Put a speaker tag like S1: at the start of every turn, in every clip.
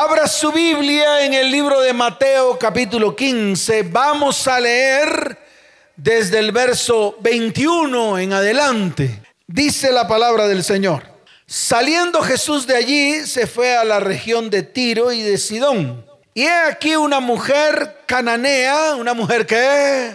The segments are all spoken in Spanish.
S1: Abra su Biblia en el libro de Mateo capítulo 15. Vamos a leer desde el verso 21 en adelante. Dice la palabra del Señor. Saliendo Jesús de allí, se fue a la región de Tiro y de Sidón. Y he aquí una mujer cananea, una mujer que...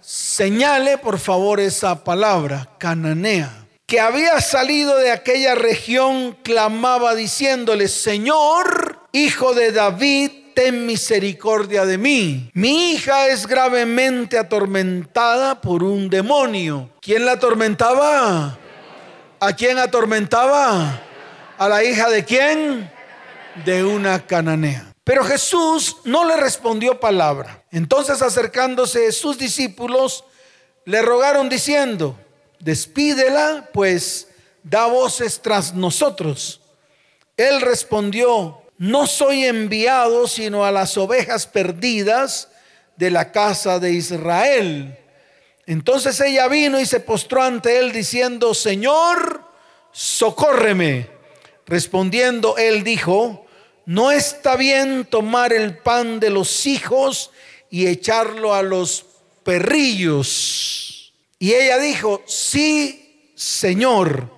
S1: Señale por favor esa palabra, cananea que había salido de aquella región clamaba diciéndole, Señor, hijo de David, ten misericordia de mí. Mi hija es gravemente atormentada por un demonio. ¿Quién la atormentaba? ¿A quién atormentaba? ¿A la hija de quién? De una cananea. Pero Jesús no le respondió palabra. Entonces acercándose sus discípulos, le rogaron diciendo, despídela, pues da voces tras nosotros. Él respondió, no soy enviado sino a las ovejas perdidas de la casa de Israel. Entonces ella vino y se postró ante él diciendo, Señor, socórreme. Respondiendo él dijo, no está bien tomar el pan de los hijos y echarlo a los perrillos. Y ella dijo, sí, Señor,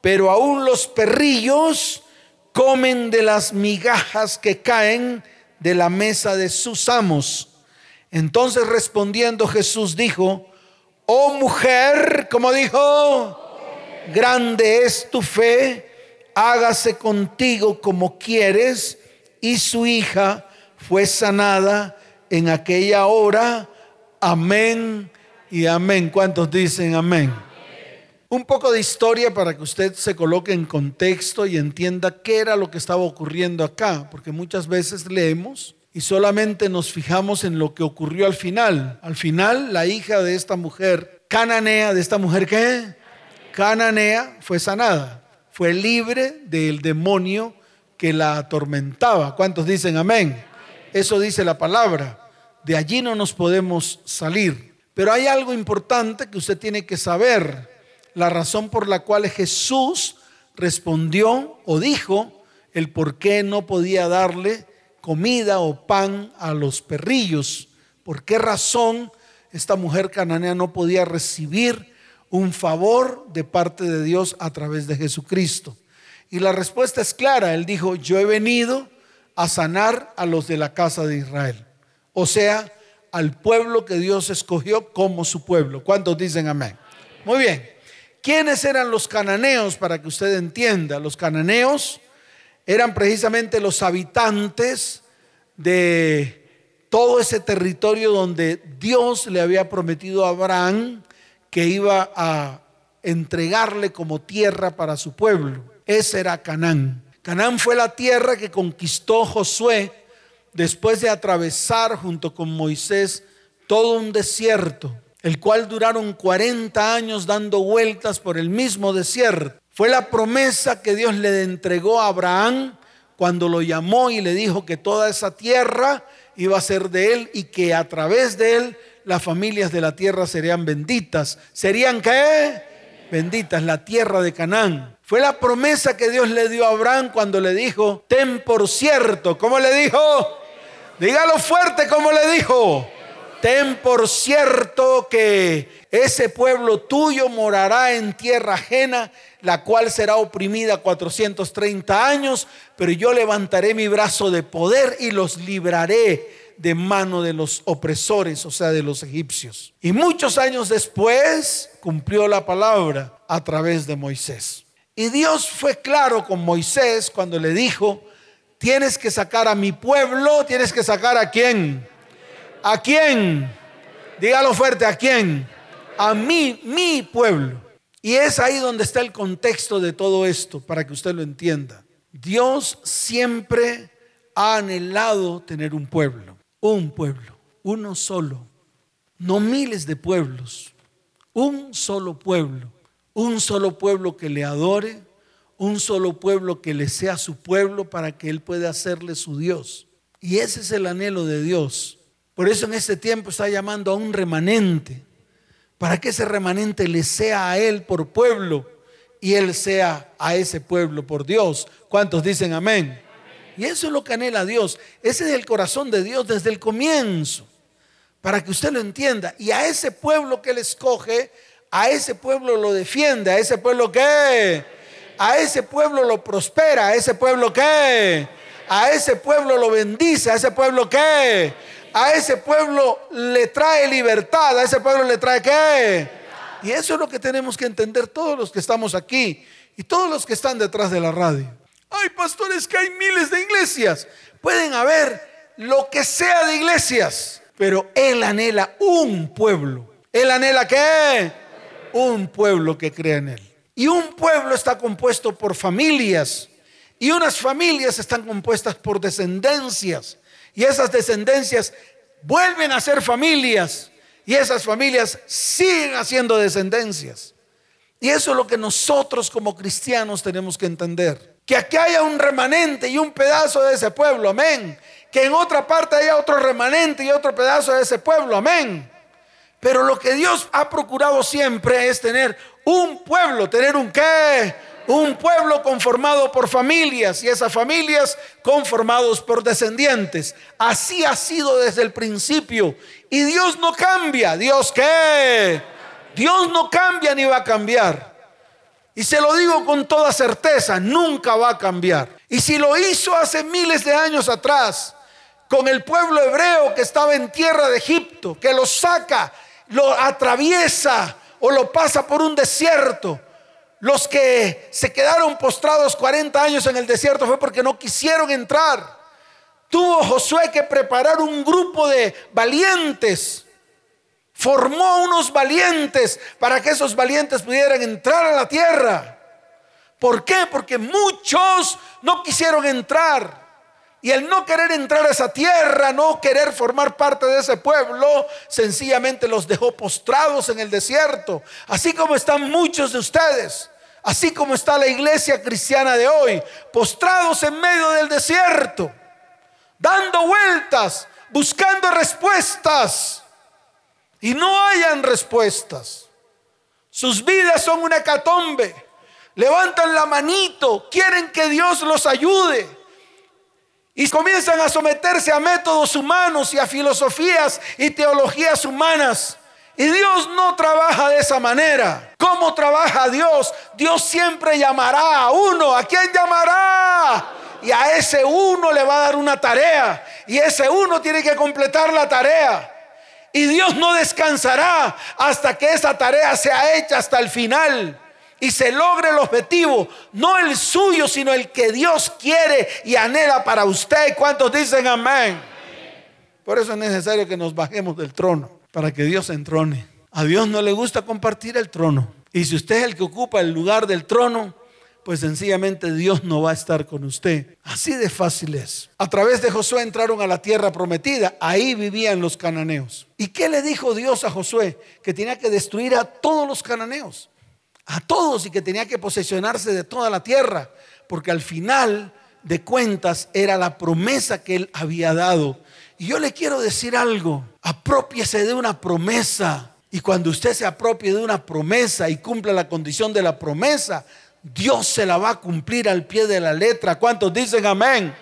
S1: pero aún los perrillos comen de las migajas que caen de la mesa de sus amos. Entonces respondiendo Jesús dijo, oh mujer, como dijo, grande es tu fe, hágase contigo como quieres. Y su hija fue sanada en aquella hora. Amén y amén. ¿Cuántos dicen amén? Un poco de historia para que usted se coloque en contexto y entienda qué era lo que estaba ocurriendo acá, porque muchas veces leemos y solamente nos fijamos en lo que ocurrió al final. Al final, la hija de esta mujer, cananea, de esta mujer que cananea, fue sanada, fue libre del demonio que la atormentaba. ¿Cuántos dicen amén? Eso dice la palabra. De allí no nos podemos salir. Pero hay algo importante que usted tiene que saber. La razón por la cual Jesús respondió o dijo el por qué no podía darle comida o pan a los perrillos. ¿Por qué razón esta mujer cananea no podía recibir un favor de parte de Dios a través de Jesucristo? Y la respuesta es clara. Él dijo, yo he venido a sanar a los de la casa de Israel. O sea, al pueblo que Dios escogió como su pueblo. ¿Cuántos dicen amén? Muy bien. ¿Quiénes eran los cananeos para que usted entienda? Los cananeos eran precisamente los habitantes de todo ese territorio donde Dios le había prometido a Abraham que iba a entregarle como tierra para su pueblo. Ese era Canaán. Canaán fue la tierra que conquistó Josué después de atravesar junto con Moisés todo un desierto, el cual duraron 40 años dando vueltas por el mismo desierto. Fue la promesa que Dios le entregó a Abraham cuando lo llamó y le dijo que toda esa tierra iba a ser de él y que a través de él las familias de la tierra serían benditas. ¿Serían qué? Benditas, la tierra de Canaán. Fue la promesa que Dios le dio a Abraham cuando le dijo, ten por cierto, ¿cómo le dijo? Dígalo fuerte como le dijo. Ten por cierto que ese pueblo tuyo morará en tierra ajena, la cual será oprimida 430 años, pero yo levantaré mi brazo de poder y los libraré de mano de los opresores, o sea, de los egipcios. Y muchos años después cumplió la palabra a través de Moisés. Y Dios fue claro con Moisés cuando le dijo, tienes que sacar a mi pueblo, tienes que sacar a quién. ¿A quién? Dígalo fuerte, ¿a quién? A mí, mi pueblo. Y es ahí donde está el contexto de todo esto, para que usted lo entienda. Dios siempre ha anhelado tener un pueblo, un pueblo, uno solo, no miles de pueblos, un solo pueblo, un solo pueblo que le adore, un solo pueblo que le sea su pueblo para que Él pueda hacerle su Dios. Y ese es el anhelo de Dios. Por eso en este tiempo está llamando a un remanente, para que ese remanente le sea a Él por pueblo y Él sea a ese pueblo por Dios. ¿Cuántos dicen amén? Y eso es lo que anhela Dios. Ese es el corazón de Dios desde el comienzo. Para que usted lo entienda. Y a ese pueblo que Él escoge, a ese pueblo lo defiende, a ese pueblo que, a ese pueblo lo prospera, a ese pueblo que, a ese pueblo lo bendice, a ese pueblo que, a ese pueblo le trae libertad, a ese pueblo le trae qué. Y eso es lo que tenemos que entender todos los que estamos aquí y todos los que están detrás de la radio. Ay, pastores, que hay miles de iglesias. Pueden haber lo que sea de iglesias, pero Él anhela un pueblo. Él anhela qué? Un pueblo que crea en Él. Y un pueblo está compuesto por familias. Y unas familias están compuestas por descendencias. Y esas descendencias vuelven a ser familias. Y esas familias siguen haciendo descendencias. Y eso es lo que nosotros como cristianos tenemos que entender que aquí haya un remanente y un pedazo de ese pueblo, amén. Que en otra parte haya otro remanente y otro pedazo de ese pueblo, amén. Pero lo que Dios ha procurado siempre es tener un pueblo, tener un qué, un pueblo conformado por familias y esas familias conformados por descendientes. Así ha sido desde el principio. Y Dios no cambia. Dios qué? Dios no cambia ni va a cambiar. Y se lo digo con toda certeza, nunca va a cambiar. Y si lo hizo hace miles de años atrás, con el pueblo hebreo que estaba en tierra de Egipto, que lo saca, lo atraviesa o lo pasa por un desierto, los que se quedaron postrados 40 años en el desierto fue porque no quisieron entrar. Tuvo Josué que preparar un grupo de valientes Formó unos valientes para que esos valientes pudieran entrar a la tierra. ¿Por qué? Porque muchos no quisieron entrar. Y el no querer entrar a esa tierra, no querer formar parte de ese pueblo, sencillamente los dejó postrados en el desierto. Así como están muchos de ustedes, así como está la iglesia cristiana de hoy, postrados en medio del desierto, dando vueltas, buscando respuestas y no hayan respuestas. Sus vidas son una hecatombe. Levantan la manito, quieren que Dios los ayude. Y comienzan a someterse a métodos humanos y a filosofías y teologías humanas. Y Dios no trabaja de esa manera. ¿Cómo trabaja Dios? Dios siempre llamará a uno. ¿A quién llamará? Y a ese uno le va a dar una tarea. Y ese uno tiene que completar la tarea. Y Dios no descansará hasta que esa tarea sea hecha hasta el final y se logre el objetivo, no el suyo, sino el que Dios quiere y anhela para usted. ¿Cuántos dicen amén? Por eso es necesario que nos bajemos del trono, para que Dios entrone. A Dios no le gusta compartir el trono. Y si usted es el que ocupa el lugar del trono, pues sencillamente Dios no va a estar con usted. Así de fácil es. A través de Josué entraron a la tierra prometida. Ahí vivían los cananeos. ¿Y qué le dijo Dios a Josué? Que tenía que destruir a todos los cananeos. A todos y que tenía que posesionarse de toda la tierra. Porque al final de cuentas era la promesa que él había dado. Y yo le quiero decir algo. Apropiese de una promesa. Y cuando usted se apropie de una promesa y cumpla la condición de la promesa, Dios se la va a cumplir al pie de la letra. ¿Cuántos dicen amén?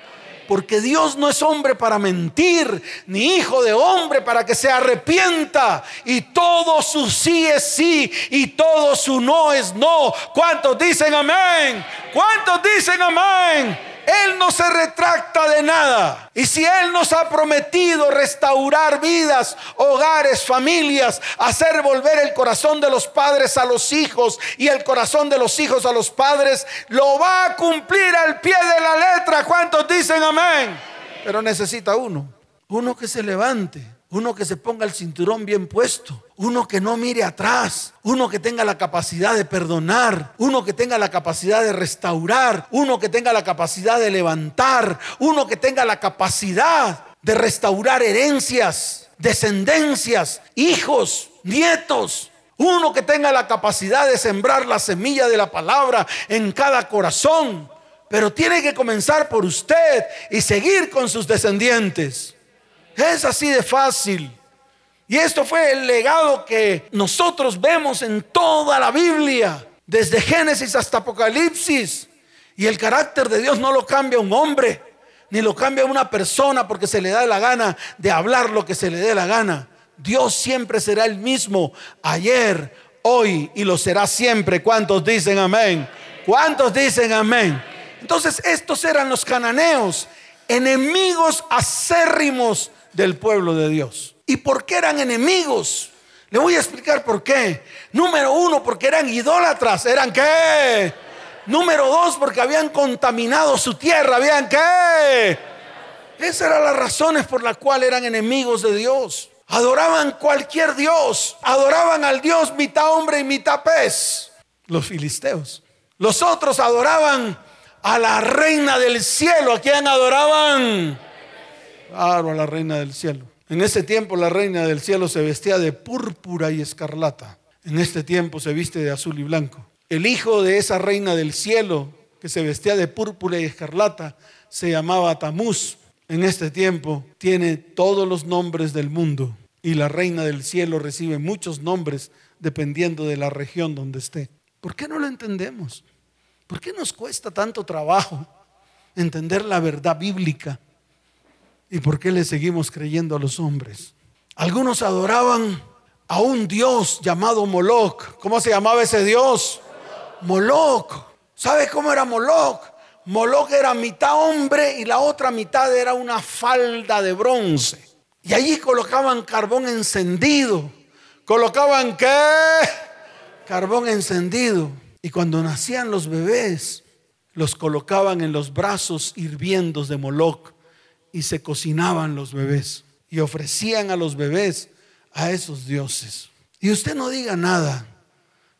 S1: Porque Dios no es hombre para mentir, ni hijo de hombre para que se arrepienta. Y todo su sí es sí y todo su no es no. ¿Cuántos dicen amén? ¿Cuántos dicen amén? Él no se retracta de nada. Y si Él nos ha prometido restaurar vidas, hogares, familias, hacer volver el corazón de los padres a los hijos y el corazón de los hijos a los padres, lo va a cumplir al pie de la letra. ¿Cuántos dicen amén? Pero necesita uno, uno que se levante uno que se ponga el cinturón bien puesto, uno que no mire atrás, uno que tenga la capacidad de perdonar, uno que tenga la capacidad de restaurar, uno que tenga la capacidad de levantar, uno que tenga la capacidad de restaurar herencias, descendencias, hijos, nietos. Uno que tenga la capacidad de sembrar la semilla de la palabra en cada corazón. Pero tiene que comenzar por usted y seguir con sus descendientes. Es así de fácil. Y esto fue el legado que nosotros vemos en toda la Biblia, desde Génesis hasta Apocalipsis. Y el carácter de Dios no lo cambia un hombre, ni lo cambia una persona porque se le da la gana de hablar lo que se le dé la gana. Dios siempre será el mismo ayer, hoy y lo será siempre. ¿Cuántos dicen amén? ¿Cuántos dicen amén? Entonces estos eran los cananeos, enemigos acérrimos del pueblo de Dios. ¿Y por qué eran enemigos? Le voy a explicar por qué. Número uno, porque eran idólatras. ¿Eran qué? Número dos, porque habían contaminado su tierra. ¿Habían qué? Esas eran las razones por las cuales eran enemigos de Dios. Adoraban cualquier Dios. Adoraban al Dios mitad hombre y mitad pez. Los filisteos. Los otros adoraban a la reina del cielo. ¿A quién adoraban? Claro, a la reina del cielo. En ese tiempo la reina del cielo se vestía de púrpura y escarlata. En este tiempo se viste de azul y blanco. El hijo de esa reina del cielo que se vestía de púrpura y escarlata se llamaba Tamuz. En este tiempo tiene todos los nombres del mundo y la reina del cielo recibe muchos nombres dependiendo de la región donde esté. ¿Por qué no lo entendemos? ¿Por qué nos cuesta tanto trabajo entender la verdad bíblica? ¿Y por qué le seguimos creyendo a los hombres? Algunos adoraban a un dios llamado Moloch. ¿Cómo se llamaba ese dios? Moloch. ¿Sabe cómo era Moloch? Moloch era mitad hombre y la otra mitad era una falda de bronce. Y allí colocaban carbón encendido. ¿Colocaban qué? Carbón encendido. Y cuando nacían los bebés, los colocaban en los brazos hirviendos de Moloch y se cocinaban los bebés y ofrecían a los bebés a esos dioses. Y usted no diga nada,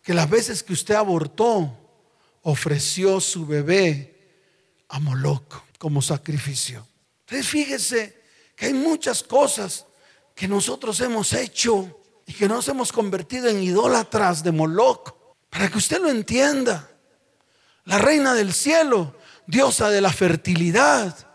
S1: que las veces que usted abortó, ofreció su bebé a Moloch como sacrificio. Entonces fíjese que hay muchas cosas que nosotros hemos hecho y que nos hemos convertido en idólatras de Moloch. Para que usted lo entienda. La reina del cielo, diosa de la fertilidad,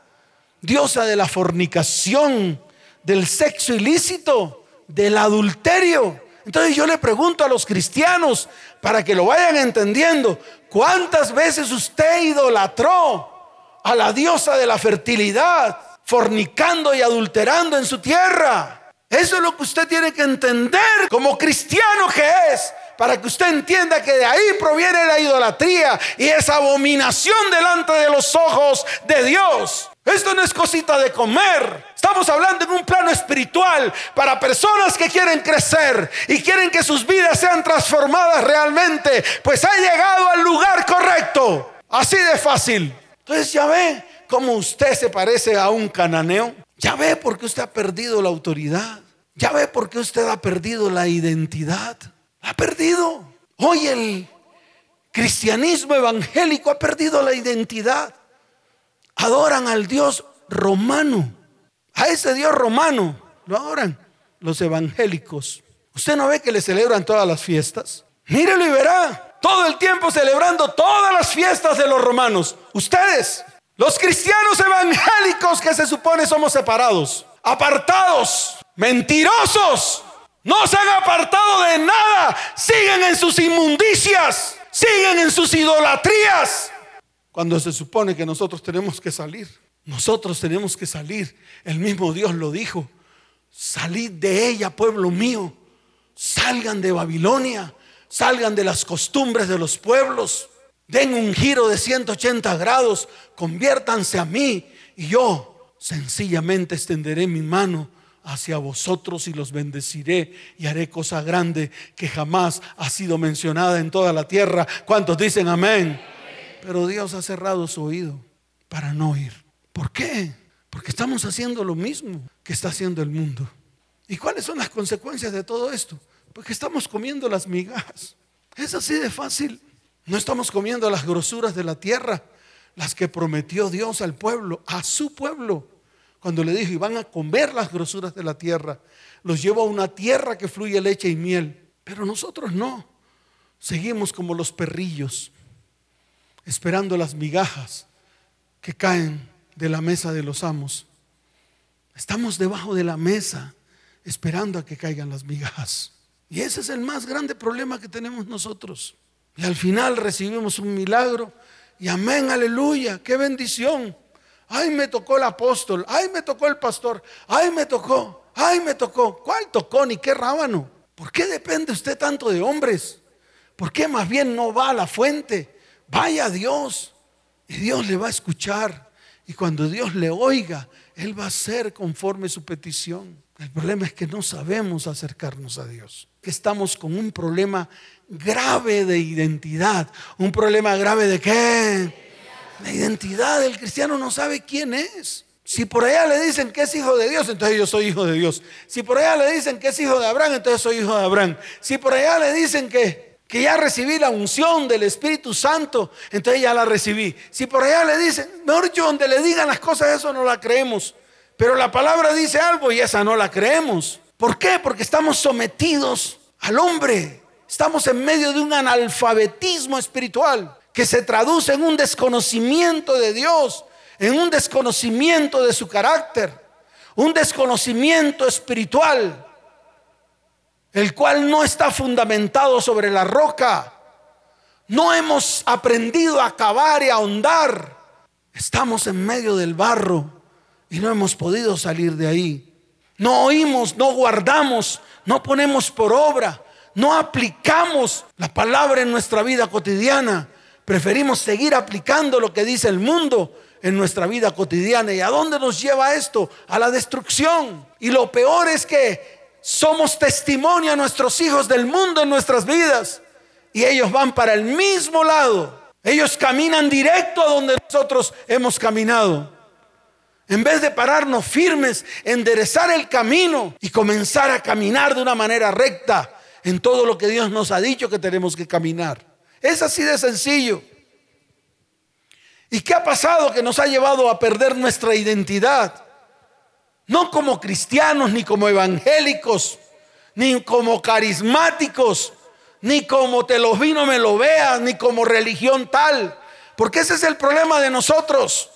S1: diosa de la fornicación, del sexo ilícito, del adulterio. Entonces yo le pregunto a los cristianos, para que lo vayan entendiendo, ¿cuántas veces usted idolatró a la diosa de la fertilidad, fornicando y adulterando en su tierra? Eso es lo que usted tiene que entender como cristiano que es, para que usted entienda que de ahí proviene la idolatría y esa abominación delante de los ojos de Dios. Esto no es cosita de comer. Estamos hablando en un plano espiritual para personas que quieren crecer y quieren que sus vidas sean transformadas realmente, pues ha llegado al lugar correcto. Así de fácil. Entonces ya ve cómo usted se parece a un cananeo. Ya ve por qué usted ha perdido la autoridad. Ya ve por qué usted ha perdido la identidad. Ha perdido. Hoy el cristianismo evangélico ha perdido la identidad adoran al Dios romano. A ese Dios romano lo adoran los evangélicos. ¿Usted no ve que le celebran todas las fiestas? Mírelo y verá. Todo el tiempo celebrando todas las fiestas de los romanos. Ustedes, los cristianos evangélicos que se supone somos separados, apartados, mentirosos, no se han apartado de nada. Siguen en sus inmundicias, siguen en sus idolatrías. Cuando se supone que nosotros tenemos que salir. Nosotros tenemos que salir. El mismo Dios lo dijo. Salid de ella, pueblo mío. Salgan de Babilonia. Salgan de las costumbres de los pueblos. Den un giro de 180 grados. Conviértanse a mí. Y yo sencillamente extenderé mi mano hacia vosotros y los bendeciré y haré cosa grande que jamás ha sido mencionada en toda la tierra. ¿Cuántos dicen amén? Pero Dios ha cerrado su oído para no oír. ¿Por qué? Porque estamos haciendo lo mismo que está haciendo el mundo. ¿Y cuáles son las consecuencias de todo esto? Porque estamos comiendo las migajas. Es así de fácil. No estamos comiendo las grosuras de la tierra, las que prometió Dios al pueblo, a su pueblo, cuando le dijo, y van a comer las grosuras de la tierra. Los llevo a una tierra que fluye leche y miel. Pero nosotros no. Seguimos como los perrillos esperando las migajas que caen de la mesa de los amos. Estamos debajo de la mesa esperando a que caigan las migajas. Y ese es el más grande problema que tenemos nosotros. Y al final recibimos un milagro y amén, aleluya, qué bendición. Ay, me tocó el apóstol. Ay, me tocó el pastor. Ay, me tocó. Ay, me tocó. ¿Cuál tocó ni qué rábano? ¿Por qué depende usted tanto de hombres? ¿Por qué más bien no va a la fuente? Vaya a Dios y Dios le va a escuchar. Y cuando Dios le oiga, Él va a hacer conforme su petición. El problema es que no sabemos acercarnos a Dios. Que estamos con un problema grave de identidad. ¿Un problema grave de qué? La identidad del cristiano no sabe quién es. Si por allá le dicen que es hijo de Dios, entonces yo soy hijo de Dios. Si por allá le dicen que es hijo de Abraham, entonces soy hijo de Abraham. Si por allá le dicen que, que ya recibí la unción del Espíritu Santo, entonces ya la recibí. Si por allá le dicen, mejor yo donde le digan las cosas, eso no la creemos. Pero la palabra dice algo y esa no la creemos. ¿Por qué? Porque estamos sometidos al hombre. Estamos en medio de un analfabetismo espiritual que se traduce en un desconocimiento de Dios, en un desconocimiento de su carácter, un desconocimiento espiritual, el cual no está fundamentado sobre la roca. No hemos aprendido a cavar y a ahondar. Estamos en medio del barro y no hemos podido salir de ahí. No oímos, no guardamos, no ponemos por obra, no aplicamos la palabra en nuestra vida cotidiana. Preferimos seguir aplicando lo que dice el mundo en nuestra vida cotidiana. ¿Y a dónde nos lleva esto? A la destrucción. Y lo peor es que somos testimonio a nuestros hijos del mundo en nuestras vidas. Y ellos van para el mismo lado. Ellos caminan directo a donde nosotros hemos caminado. En vez de pararnos firmes, enderezar el camino y comenzar a caminar de una manera recta en todo lo que Dios nos ha dicho que tenemos que caminar. Es así de sencillo. ¿Y qué ha pasado que nos ha llevado a perder nuestra identidad? No como cristianos, ni como evangélicos, ni como carismáticos, ni como te los vino me lo veas, ni como religión tal. Porque ese es el problema de nosotros.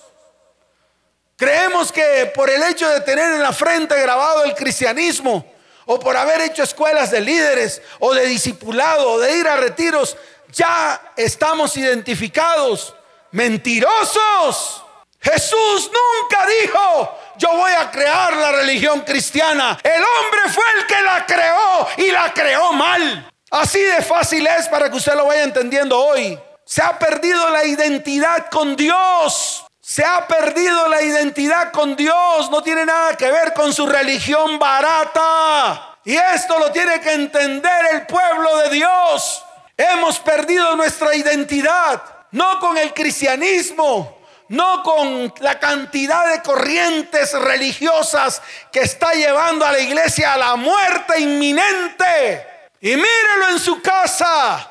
S1: Creemos que por el hecho de tener en la frente grabado el cristianismo, o por haber hecho escuelas de líderes, o de discipulado, o de ir a retiros, ya estamos identificados. Mentirosos. Jesús nunca dijo, yo voy a crear la religión cristiana. El hombre fue el que la creó y la creó mal. Así de fácil es para que usted lo vaya entendiendo hoy. Se ha perdido la identidad con Dios. Se ha perdido la identidad con Dios. No tiene nada que ver con su religión barata. Y esto lo tiene que entender el pueblo de Dios. Hemos perdido nuestra identidad, no con el cristianismo, no con la cantidad de corrientes religiosas que está llevando a la iglesia a la muerte inminente. Y mírelo en su casa,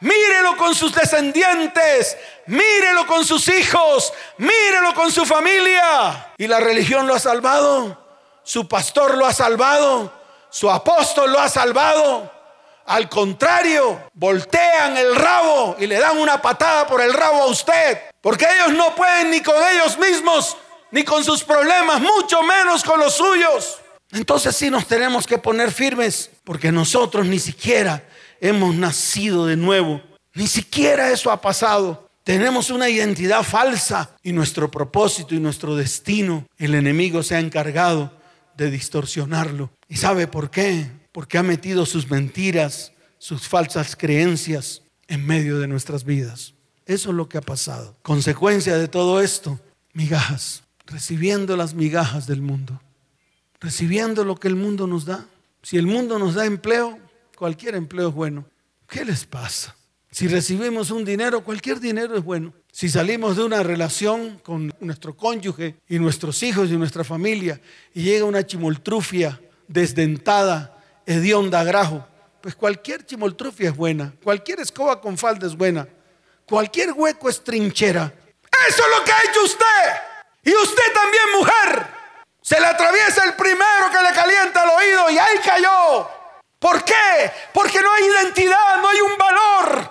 S1: mírelo con sus descendientes, mírelo con sus hijos, mírelo con su familia. Y la religión lo ha salvado, su pastor lo ha salvado, su apóstol lo ha salvado. Al contrario, voltean el rabo y le dan una patada por el rabo a usted. Porque ellos no pueden ni con ellos mismos, ni con sus problemas, mucho menos con los suyos. Entonces sí nos tenemos que poner firmes, porque nosotros ni siquiera hemos nacido de nuevo. Ni siquiera eso ha pasado. Tenemos una identidad falsa y nuestro propósito y nuestro destino, el enemigo se ha encargado de distorsionarlo. ¿Y sabe por qué? porque ha metido sus mentiras, sus falsas creencias en medio de nuestras vidas. Eso es lo que ha pasado. Consecuencia de todo esto, migajas, recibiendo las migajas del mundo, recibiendo lo que el mundo nos da. Si el mundo nos da empleo, cualquier empleo es bueno. ¿Qué les pasa? Si recibimos un dinero, cualquier dinero es bueno. Si salimos de una relación con nuestro cónyuge y nuestros hijos y nuestra familia y llega una chimoltrufia desdentada hedionda, grajo. Pues cualquier chimoltrufia es buena, cualquier escoba con falda es buena, cualquier hueco es trinchera. Eso es lo que ha hecho usted. Y usted también, mujer, se le atraviesa el primero que le calienta el oído y ahí cayó. ¿Por qué? Porque no hay identidad, no hay un valor.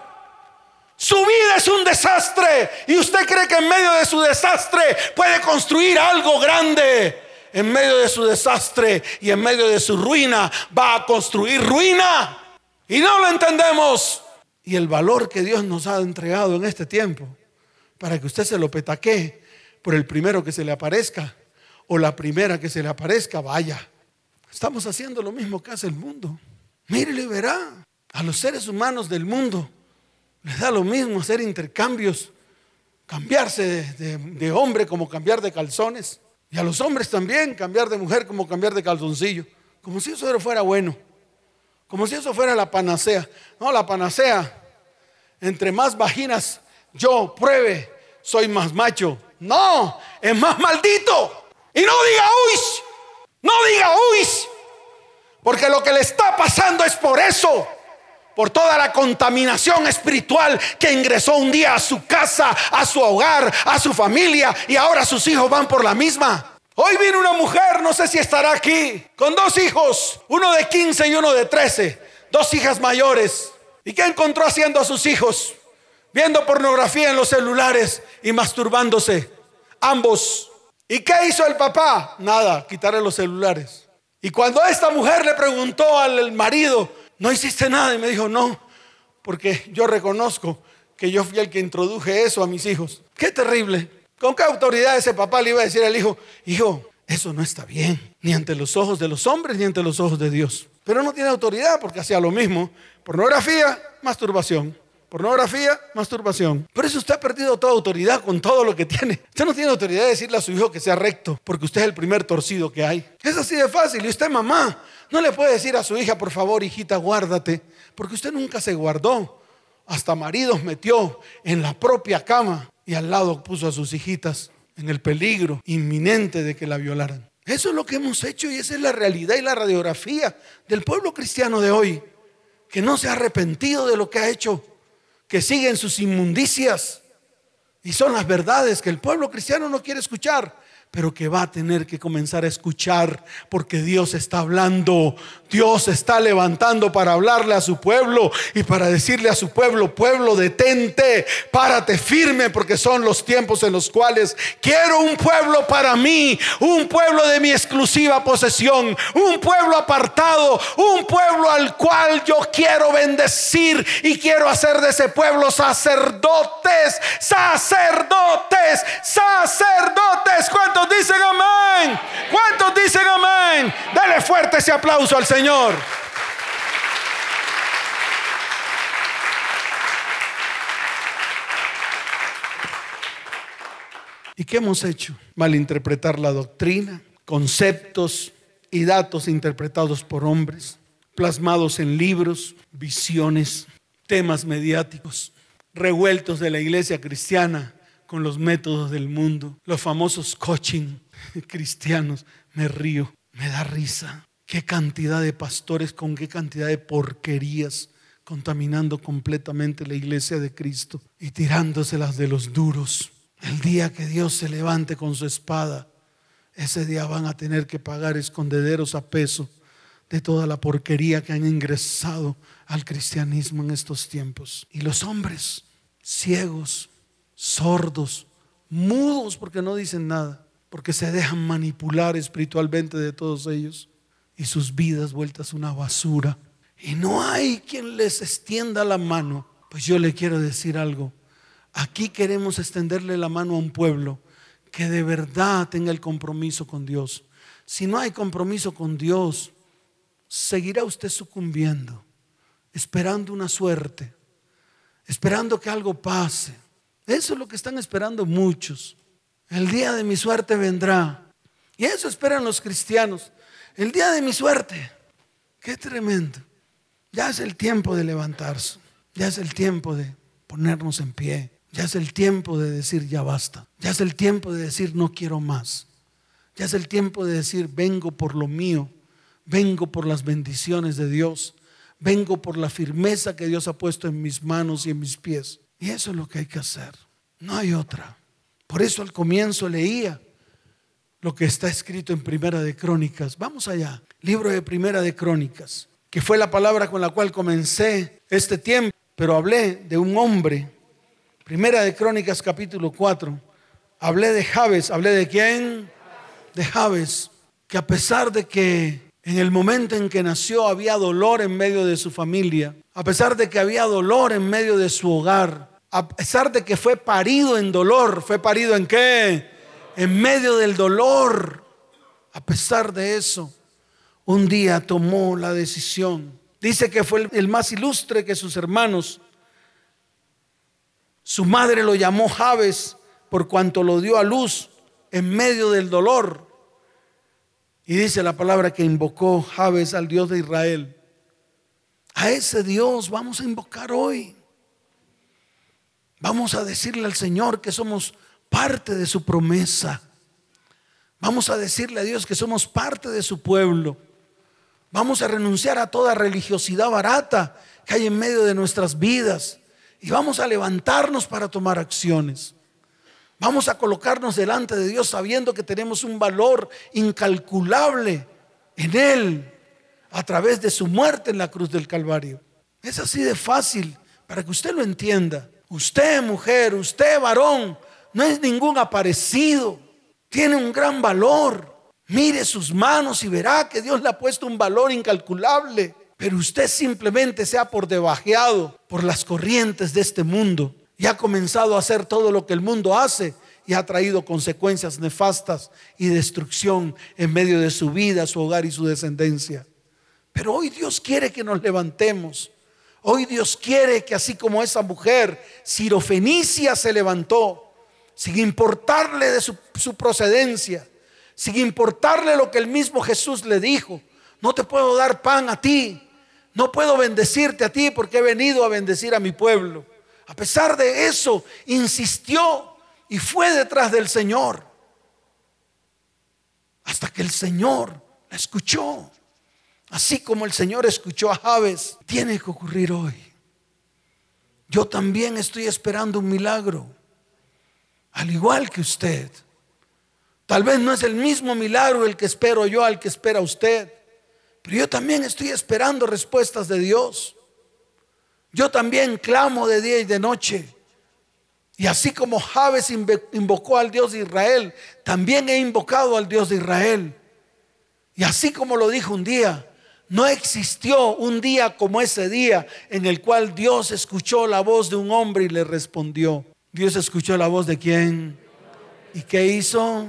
S1: Su vida es un desastre y usted cree que en medio de su desastre puede construir algo grande en medio de su desastre y en medio de su ruina, va a construir ruina. Y no lo entendemos. Y el valor que Dios nos ha entregado en este tiempo, para que usted se lo petaque, por el primero que se le aparezca o la primera que se le aparezca, vaya. Estamos haciendo lo mismo que hace el mundo. Mírelo y verá. A los seres humanos del mundo les da lo mismo hacer intercambios, cambiarse de, hombre como cambiar de calzones. Y a los hombres también cambiar de mujer como cambiar de calzoncillo. Como si eso fuera bueno. Como si eso fuera la panacea. No, la panacea. Entre más vaginas yo pruebe, soy más macho. No, es más maldito. Y no diga uy, no diga uy, porque lo que le está pasando es por eso, por toda la contaminación espiritual que ingresó un día a su casa, a su hogar, a su familia y ahora sus hijos van por la misma. Hoy viene una mujer, no sé si estará aquí, con dos hijos, uno de 15 y uno de 13, dos hijas mayores. ¿Y qué encontró haciendo a sus hijos? Viendo pornografía en los celulares y masturbándose, ambos. ¿Y qué hizo el papá? Nada, quitarle los celulares. Y cuando esta mujer le preguntó al marido, no hiciste nada, y me dijo, no, porque yo reconozco que yo fui el que introduje eso a mis hijos. Qué terrible. ¿Con qué autoridad ese papá le iba a decir al hijo, hijo, eso no está bien, ni ante los ojos de los hombres, ni ante los ojos de Dios? Pero no tiene autoridad porque hacía lo mismo. Pornografía, masturbación. Pornografía, masturbación. Por eso usted ha perdido toda autoridad con todo lo que tiene. Usted no tiene autoridad de decirle a su hijo que sea recto, porque usted es el primer torcido que hay. Es así de fácil. Y usted, mamá, no le puede decir a su hija, por favor, hijita, guárdate, porque usted nunca se guardó. Hasta maridos metió en la propia cama y al lado puso a sus hijitas en el peligro inminente de que la violaran. Eso es lo que hemos hecho y esa es la realidad y la radiografía del pueblo cristiano de hoy, que no se ha arrepentido de lo que ha hecho que siguen sus inmundicias. Y son las verdades que el pueblo cristiano no quiere escuchar pero que va a tener que comenzar a escuchar porque Dios está hablando, Dios está levantando para hablarle a su pueblo y para decirle a su pueblo, pueblo, detente, párate firme porque son los tiempos en los cuales quiero un pueblo para mí, un pueblo de mi exclusiva posesión, un pueblo apartado, un pueblo al cual yo quiero bendecir y quiero hacer de ese pueblo sacerdotes, sacerdotes, sacerdotes. ¿Cuántos dicen amén? ¿Cuántos dicen amén? Dale fuerte ese aplauso al Señor. ¿Y qué hemos hecho? Malinterpretar la doctrina, conceptos y datos interpretados por hombres, plasmados en libros, visiones, temas mediáticos, revueltos de la iglesia cristiana con los métodos del mundo, los famosos coaching cristianos. Me río, me da risa. Qué cantidad de pastores con qué cantidad de porquerías contaminando completamente la iglesia de Cristo y tirándoselas de los duros. El día que Dios se levante con su espada, ese día van a tener que pagar escondederos a peso de toda la porquería que han ingresado al cristianismo en estos tiempos. Y los hombres ciegos, sordos, mudos porque no dicen nada, porque se dejan manipular espiritualmente de todos ellos y sus vidas vueltas una basura. Y no hay quien les extienda la mano. Pues yo le quiero decir algo. Aquí queremos extenderle la mano a un pueblo que de verdad tenga el compromiso con Dios. Si no hay compromiso con Dios, seguirá usted sucumbiendo, esperando una suerte, esperando que algo pase. Eso es lo que están esperando muchos. El día de mi suerte vendrá. Y eso esperan los cristianos. El día de mi suerte. Qué tremendo. Ya es el tiempo de levantarse. Ya es el tiempo de ponernos en pie. Ya es el tiempo de decir ya basta. Ya es el tiempo de decir no quiero más. Ya es el tiempo de decir vengo por lo mío. Vengo por las bendiciones de Dios. Vengo por la firmeza que Dios ha puesto en mis manos y en mis pies. Y eso es lo que hay que hacer. No hay otra. Por eso al comienzo leía lo que está escrito en Primera de Crónicas. Vamos allá. Libro de Primera de Crónicas, que fue la palabra con la cual comencé este tiempo, pero hablé de un hombre. Primera de Crónicas capítulo 4. Hablé de Javes. ¿Hablé de quién? De Javes. Que a pesar de que en el momento en que nació había dolor en medio de su familia, a pesar de que había dolor en medio de su hogar, a pesar de que fue parido en dolor, fue parido en qué? En medio del dolor, a pesar de eso, un día tomó la decisión. Dice que fue el más ilustre que sus hermanos. Su madre lo llamó Javes por cuanto lo dio a luz en medio del dolor. Y dice la palabra que invocó Javes al Dios de Israel. A ese Dios vamos a invocar hoy. Vamos a decirle al Señor que somos parte de su promesa. Vamos a decirle a Dios que somos parte de su pueblo. Vamos a renunciar a toda religiosidad barata que hay en medio de nuestras vidas. Y vamos a levantarnos para tomar acciones. Vamos a colocarnos delante de Dios sabiendo que tenemos un valor incalculable en Él a través de su muerte en la cruz del Calvario. Es así de fácil para que usted lo entienda. Usted, mujer, usted, varón, no es ningún aparecido. Tiene un gran valor. Mire sus manos y verá que Dios le ha puesto un valor incalculable. Pero usted simplemente se ha por debajeado por las corrientes de este mundo y ha comenzado a hacer todo lo que el mundo hace y ha traído consecuencias nefastas y destrucción en medio de su vida, su hogar y su descendencia. Pero hoy Dios quiere que nos levantemos. Hoy Dios quiere que así como esa mujer, Sirofenicia se levantó, sin importarle de su, su procedencia, sin importarle lo que el mismo Jesús le dijo, no te puedo dar pan a ti, no puedo bendecirte a ti porque he venido a bendecir a mi pueblo. A pesar de eso, insistió y fue detrás del Señor. Hasta que el Señor la escuchó. Así como el Señor escuchó a Javes, tiene que ocurrir hoy. Yo también estoy esperando un milagro, al igual que usted. Tal vez no es el mismo milagro el que espero yo al que espera usted, pero yo también estoy esperando respuestas de Dios. Yo también clamo de día y de noche. Y así como Javes invocó al Dios de Israel, también he invocado al Dios de Israel. Y así como lo dijo un día, no existió un día como ese día en el cual Dios escuchó la voz de un hombre y le respondió. Dios escuchó la voz de quién. ¿Y qué hizo?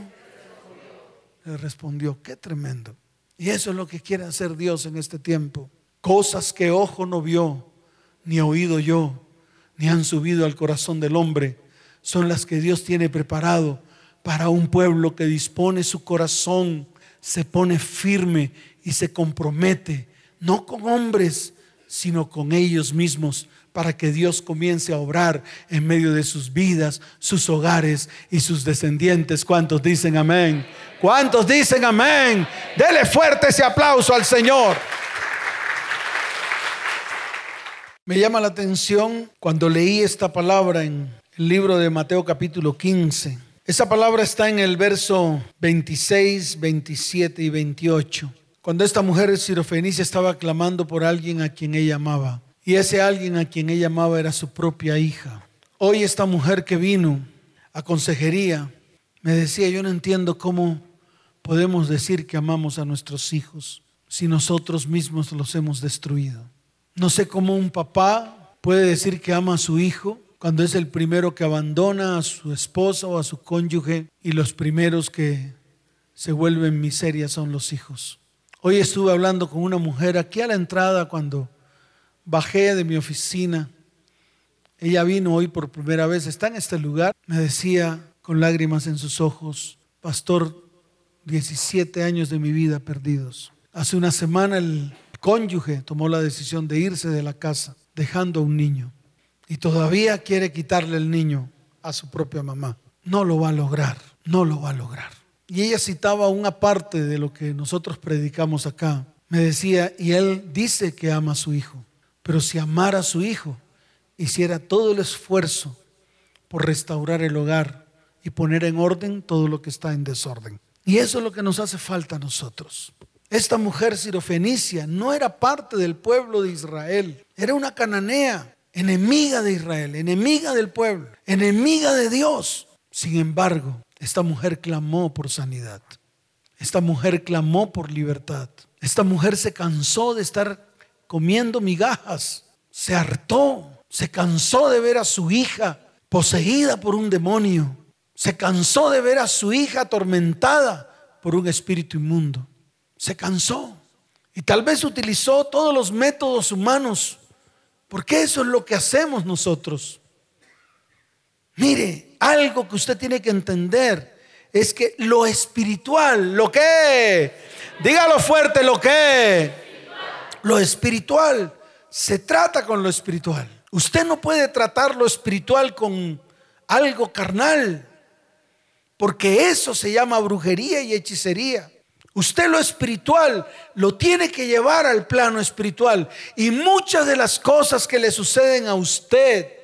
S1: Le respondió. Qué tremendo. Y eso es lo que quiere hacer Dios en este tiempo. Cosas que ojo no vio ni oído yo, ni han subido al corazón del hombre, son las que Dios tiene preparado para un pueblo que dispone su corazón, se pone firme y se compromete, no con hombres, sino con ellos mismos, para que Dios comience a obrar en medio de sus vidas, sus hogares y sus descendientes. ¿Cuántos dicen amén? ¿Cuántos dicen amén? Dele fuerte ese aplauso al Señor. Me llama la atención cuando leí esta palabra en el libro de Mateo capítulo 15. Esa palabra está en el verso 26, 27 y 28. Cuando esta mujer sirofenicia estaba clamando por alguien a quien ella amaba. Y ese alguien a quien ella amaba era su propia hija. Hoy esta mujer que vino a consejería me decía, yo no entiendo cómo podemos decir que amamos a nuestros hijos si nosotros mismos los hemos destruido. No sé cómo un papá puede decir que ama a su hijo cuando es el primero que abandona a su esposa o a su cónyuge y los primeros que se vuelven miseria son los hijos. Hoy estuve hablando con una mujer aquí a la entrada cuando bajé de mi oficina. Ella vino hoy por primera vez, está en este lugar. Me decía con lágrimas en sus ojos, pastor, 17 años de mi vida perdidos. Hace una semana el cónyuge tomó la decisión de irse de la casa dejando a un niño y todavía quiere quitarle el niño a su propia mamá. No lo va a lograr, no lo va a lograr. Y ella citaba una parte de lo que nosotros predicamos acá. Me decía, y él dice que ama a su hijo, pero si amara a su hijo, hiciera todo el esfuerzo por restaurar el hogar y poner en orden todo lo que está en desorden. Y eso es lo que nos hace falta a nosotros. Esta mujer sirofenicia no era parte del pueblo de Israel, era una cananea, enemiga de Israel, enemiga del pueblo, enemiga de Dios. Sin embargo, esta mujer clamó por sanidad. Esta mujer clamó por libertad. Esta mujer se cansó de estar comiendo migajas. Se hartó, se cansó de ver a su hija poseída por un demonio. Se cansó de ver a su hija atormentada por un espíritu inmundo. Se cansó. Y tal vez utilizó todos los métodos humanos, porque eso es lo que hacemos nosotros. Mire, algo que usted tiene que entender es que lo espiritual, lo que, dígalo fuerte, lo que, lo espiritual, se trata con lo espiritual. Usted no puede tratar lo espiritual con algo carnal, porque eso se llama brujería y hechicería. Usted lo espiritual lo tiene que llevar al plano espiritual. Y muchas de las cosas que le suceden a usted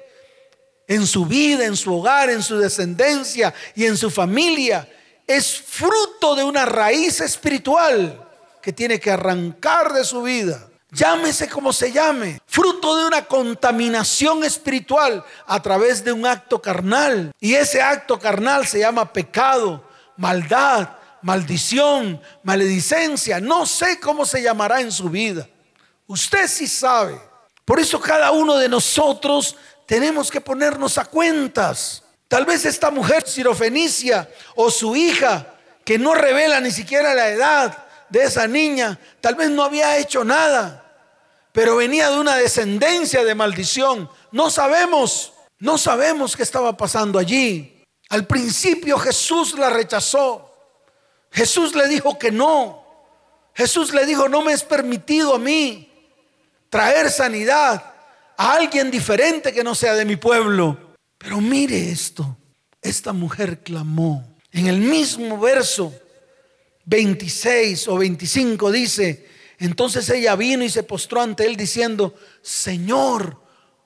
S1: en su vida, en su hogar, en su descendencia y en su familia, es fruto de una raíz espiritual que tiene que arrancar de su vida. Llámese como se llame, fruto de una contaminación espiritual a través de un acto carnal. Y ese acto carnal se llama pecado, maldad, maldición, maledicencia. No sé cómo se llamará en su vida. Usted sí sabe. Por eso cada uno de nosotros tenemos que ponernos a cuentas. Tal vez esta mujer sirofenicia o su hija, que no revela ni siquiera la edad de esa niña, tal vez no había hecho nada, pero venía de una descendencia de maldición. No sabemos, no sabemos qué estaba pasando allí. Al principio Jesús la rechazó. Jesús le dijo que no. Jesús le dijo, no me es permitido a mí traer sanidad a alguien diferente que no sea de mi pueblo. Pero mire esto, esta mujer clamó. En el mismo verso 26 o 25 dice, entonces ella vino y se postró ante él diciendo, Señor,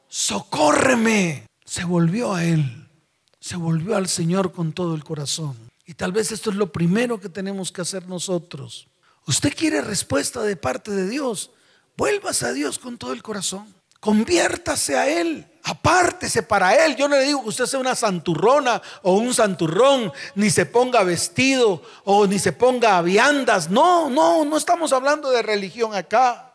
S1: socórreme. Se volvió a él, se volvió al Señor con todo el corazón. Y tal vez esto es lo primero que tenemos que hacer nosotros. Usted quiere respuesta de parte de Dios, vuélvase a Dios con todo el corazón. Conviértase a Él. Apártese para Él. Yo no le digo que usted sea una santurrona o un santurrón, ni se ponga vestido o ni se ponga viandas. No, no, no estamos hablando de religión acá.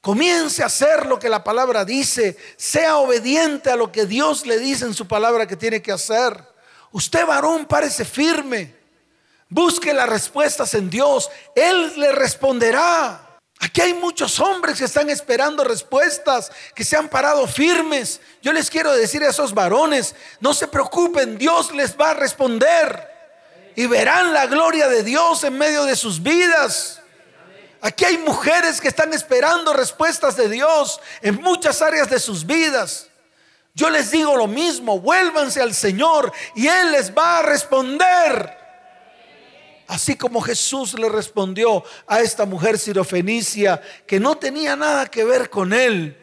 S1: Comience a hacer lo que la palabra dice. Sea obediente a lo que Dios le dice en su palabra que tiene que hacer. Usted varón parece firme. Busque las respuestas en Dios. Él le responderá. Aquí hay muchos hombres que están esperando respuestas, que se han parado firmes. Yo les quiero decir a esos varones, no se preocupen, Dios les va a responder y verán la gloria de Dios en medio de sus vidas. Aquí hay mujeres que están esperando respuestas de Dios en muchas áreas de sus vidas. Yo les digo lo mismo, vuélvanse al Señor y Él les va a responder. Así como Jesús le respondió a esta mujer sirofenicia que no tenía nada que ver con él,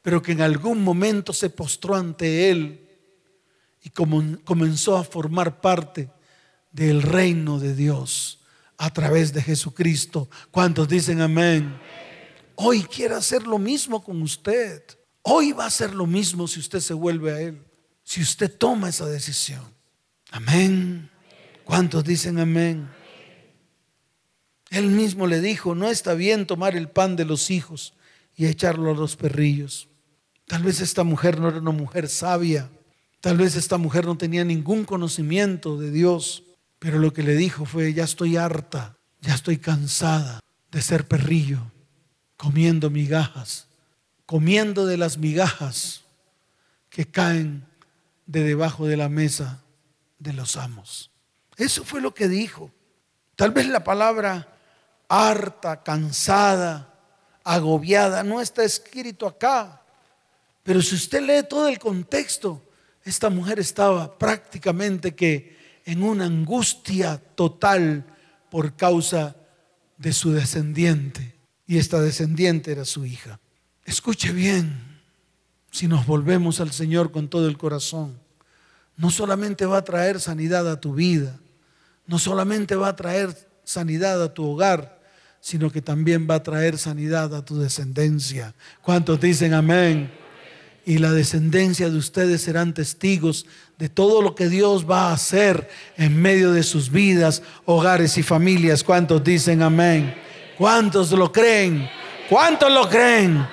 S1: pero que en algún momento se postró ante él y comenzó a formar parte del reino de Dios a través de Jesucristo. ¿Cuántos dicen amén? Hoy quiere hacer lo mismo con usted. Hoy va a hacer lo mismo si usted se vuelve a Él. Si usted toma esa decisión. Amén. ¿Cuántos dicen amén? Él mismo le dijo, no está bien tomar el pan de los hijos y echarlo a los perrillos. Tal vez esta mujer no era una mujer sabia, tal vez esta mujer no tenía ningún conocimiento de Dios, pero lo que le dijo fue, ya estoy harta, ya estoy cansada de ser perrillo, comiendo migajas, comiendo de las migajas que caen de debajo de la mesa de los amos. Eso fue lo que dijo. Tal vez la palabra harta, cansada, agobiada no está escrito acá. Pero si usted lee todo el contexto, esta mujer estaba prácticamente que en una angustia total por causa de su descendiente. Y esta descendiente era su hija. Escuche bien, si nos volvemos al Señor con todo el corazón, no solamente va a traer sanidad a tu vida, no solamente va a traer sanidad a tu hogar, sino que también va a traer sanidad a tu descendencia. ¿Cuántos dicen amén? Y la descendencia de ustedes serán testigos de todo lo que Dios va a hacer en medio de sus vidas, hogares y familias. ¿Cuántos dicen amén? ¿Cuántos lo creen? ¿Cuántos lo creen?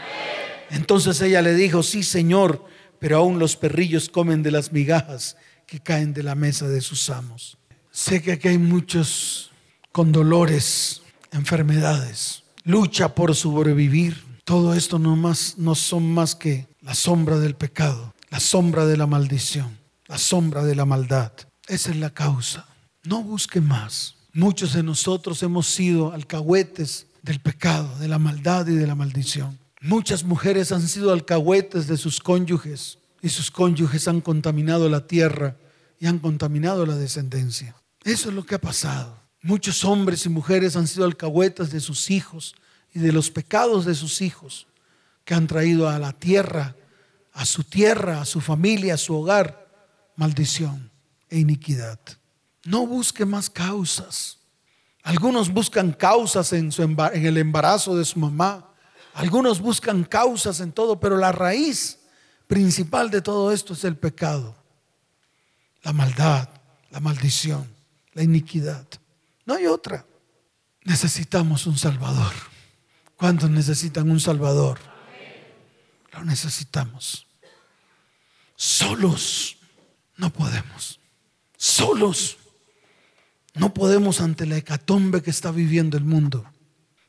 S1: Entonces ella le dijo, sí, Señor, pero aún los perrillos comen de las migajas que caen de la mesa de sus amos. Sé que aquí hay muchos con dolores, enfermedades, lucha por sobrevivir. Todo esto no, más, no son más que la sombra del pecado, la sombra de la maldición, la sombra de la maldad. Esa es la causa. No busque más. Muchos de nosotros hemos sido alcahuetes del pecado, de la maldad y de la maldición. Muchas mujeres han sido alcahuetes de sus cónyuges y sus cónyuges han contaminado la tierra y han contaminado la descendencia. Eso es lo que ha pasado. Muchos hombres y mujeres han sido alcahuetas de sus hijos y de los pecados de sus hijos que han traído a la tierra, a su tierra, a su familia, a su hogar, maldición e iniquidad. No busque más causas. Algunos buscan causas en, en el embarazo de su mamá. Algunos buscan causas en todo, pero la raíz principal de todo esto es el pecado, la maldad, la maldición, la iniquidad. No hay otra. Necesitamos un Salvador. ¿Cuántos necesitan un Salvador? Lo necesitamos. Solos no podemos. Solos no podemos ante la hecatombe que está viviendo el mundo.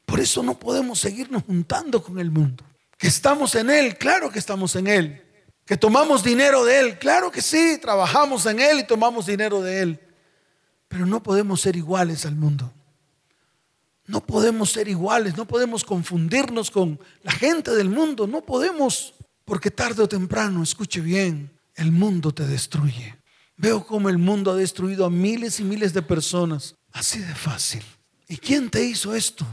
S1: Por eso no podemos seguirnos juntando con el mundo. Que estamos en Él, claro que estamos en Él. Que tomamos dinero de Él, claro que sí, trabajamos en Él y tomamos dinero de Él. Pero no podemos ser iguales al mundo. No podemos ser iguales, no podemos confundirnos con la gente del mundo, no podemos, porque tarde o temprano, escuche bien, el mundo te destruye. Veo cómo el mundo ha destruido a miles y miles de personas, así de fácil. ¿Y quién te hizo esto?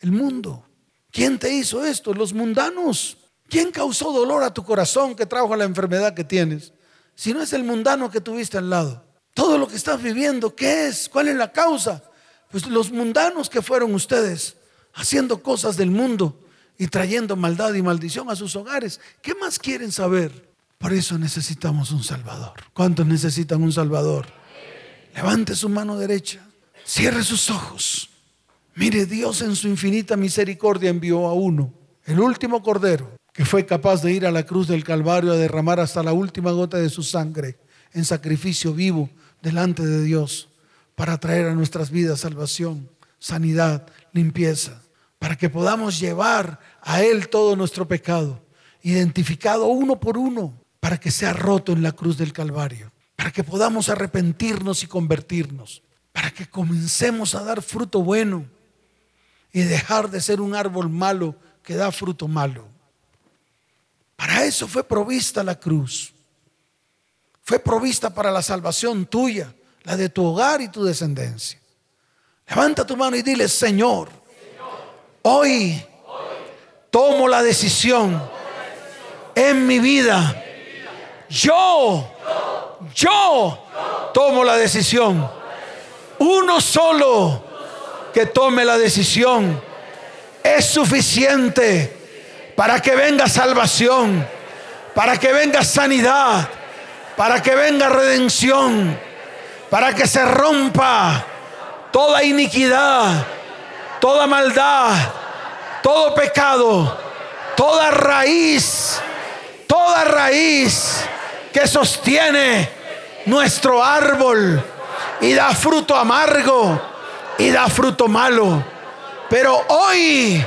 S1: El mundo. ¿Quién te hizo esto? Los mundanos. ¿Quién causó dolor a tu corazón que trajo la enfermedad que tienes? Si no es el mundano que tuviste al lado. Todo lo que estás viviendo, ¿qué es? ¿Cuál es la causa? Pues los mundanos que fueron ustedes, haciendo cosas del mundo y trayendo maldad y maldición a sus hogares. ¿Qué más quieren saber? Por eso necesitamos un Salvador. ¿Cuántos necesitan un Salvador? Levante su mano derecha, cierre sus ojos. Mire, Dios en su infinita misericordia envió a uno, el último cordero, que fue capaz de ir a la cruz del Calvario a derramar hasta la última gota de su sangre en sacrificio vivo delante de Dios para traer a nuestras vidas salvación, sanidad, limpieza, para que podamos llevar a Él todo nuestro pecado, identificado uno por uno, para que sea roto en la cruz del Calvario, para que podamos arrepentirnos y convertirnos, para que comencemos a dar fruto bueno y dejar de ser un árbol malo que da fruto malo. Para eso fue provista la cruz. Fue provista para la salvación tuya la de tu hogar y tu descendencia. Levanta tu mano y dile, Señor, hoy tomo la decisión en mi vida. Yo, yo tomo la decisión. Uno solo que tome la decisión es suficiente para que venga salvación, para que venga sanidad, para que venga redención para que se rompa toda iniquidad, toda maldad, todo pecado, toda raíz, toda raíz que sostiene nuestro árbol y da fruto amargo y da fruto malo. Pero hoy,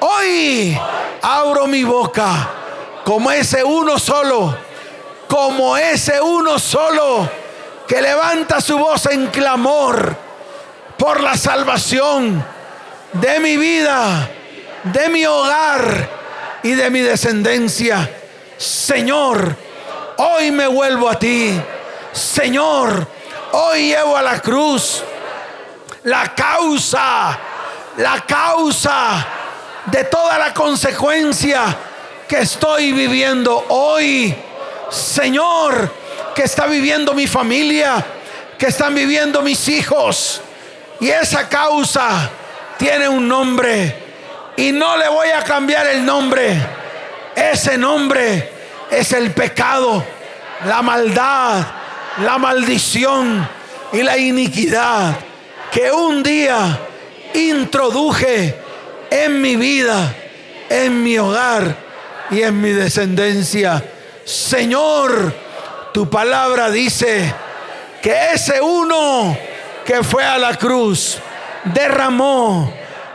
S1: hoy abro mi boca como ese uno solo, como ese uno solo que levanta su voz en clamor por la salvación de mi vida, de mi hogar y de mi descendencia. Señor, hoy me vuelvo a ti. Señor, hoy llevo a la cruz la causa, la causa de toda la consecuencia que estoy viviendo hoy. Señor, que está viviendo mi familia, que están viviendo mis hijos. Y esa causa tiene un nombre. Y no le voy a cambiar el nombre. Ese nombre es el pecado, la maldad, la maldición y la iniquidad que un día introduje en mi vida, en mi hogar y en mi descendencia. Señor, tu palabra dice que ese uno que fue a la cruz derramó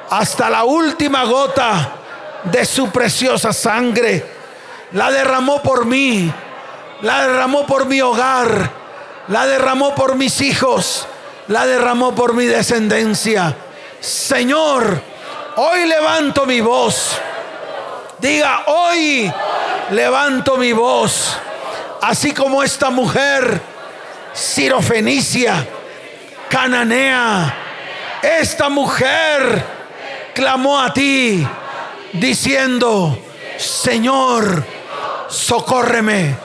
S1: hasta la última gota de su preciosa sangre. La derramó por mí, la derramó por mi hogar, la derramó por mis hijos, la derramó por mi descendencia. Señor, hoy levanto mi voz. Diga, hoy levanto mi voz. Así como esta mujer, Cirofenicia, Cananea, esta mujer clamó a ti diciendo, Señor, socórreme.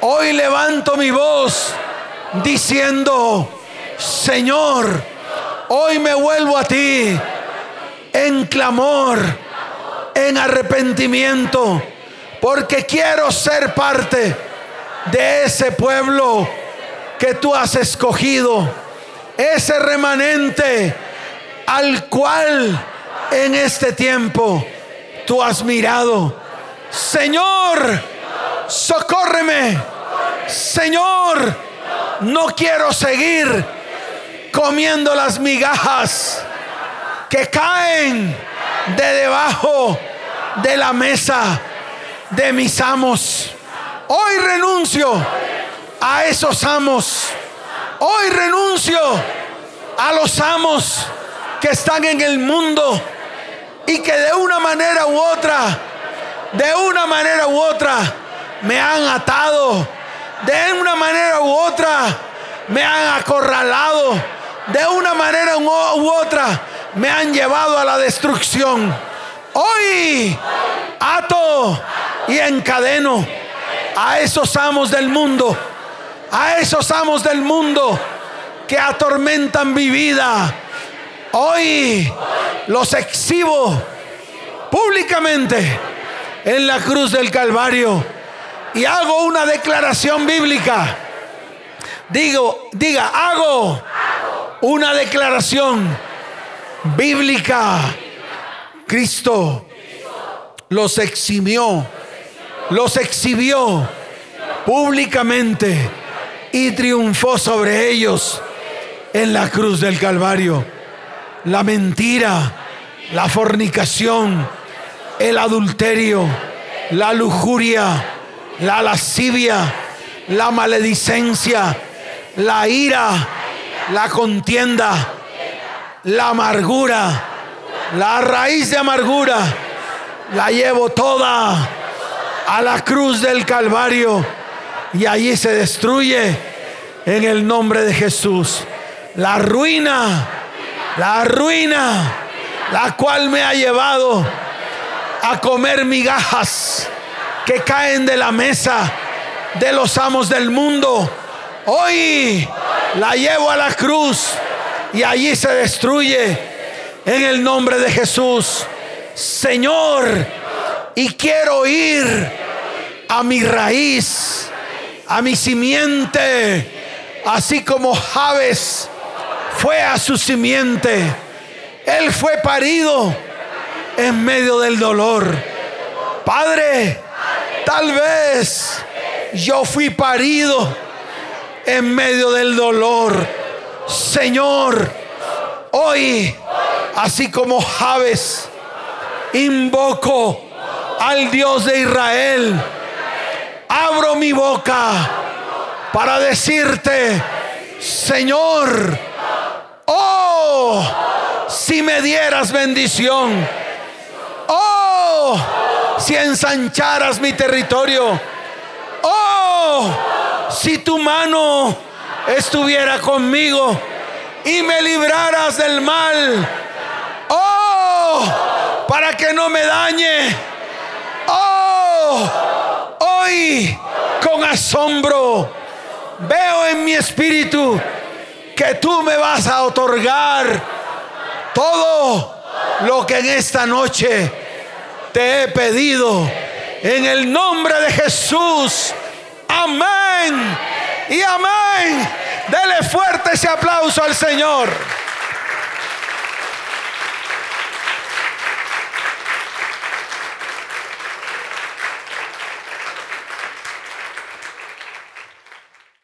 S1: Hoy levanto mi voz diciendo, Señor, hoy me vuelvo a ti en clamor, en arrepentimiento, porque quiero ser parte de ese pueblo que tú has escogido, ese remanente al cual en este tiempo tú has mirado. Señor, socórreme. Señor, no quiero seguir comiendo las migajas que caen de debajo de la mesa de mis amos. Hoy renuncio a esos amos. Hoy renuncio a los amos que están en el mundo y que de una manera u otra, de una manera u otra, me han atado. De una manera u otra, me han acorralado. De una manera u otra, me han llevado a la destrucción. Hoy ato y encadeno a esos amos del mundo, a esos amos del mundo que atormentan mi vida. Hoy los exhibo públicamente en la cruz del Calvario y hago una declaración bíblica. Digo, diga, hago una declaración bíblica. Cristo los eximió, los exhibió públicamente y triunfó sobre ellos en la cruz del Calvario. La mentira, la fornicación, el adulterio, la lujuria, la lascivia, la maledicencia, la ira, la contienda, la amargura, la raíz de amargura, la llevo toda a la cruz del Calvario y allí se destruye en el nombre de Jesús. La ruina, la ruina, la cual me ha llevado a comer migajas que caen de la mesa de los amos del mundo. Hoy la llevo a la cruz y allí se destruye en el nombre de Jesús. Señor, y quiero ir a mi raíz, a mi simiente, así como Javes fue a su simiente. Él fue parido en medio del dolor. Padre, tal vez yo fui parido en medio del dolor. Señor, hoy, así como Javes, invoco al Dios de Israel. Abro mi boca para decirte, Señor, oh, si me dieras bendición Oh, si ensancharas mi territorio. Oh, si tu mano estuviera conmigo y me libraras del mal. Oh, para que no me dañe. Oh, hoy con asombro veo en mi espíritu que tú me vas a otorgar todo lo que en esta noche te he pedido. En el nombre de Jesús. Amén. Y amén. Dele fuerte ese aplauso al Señor.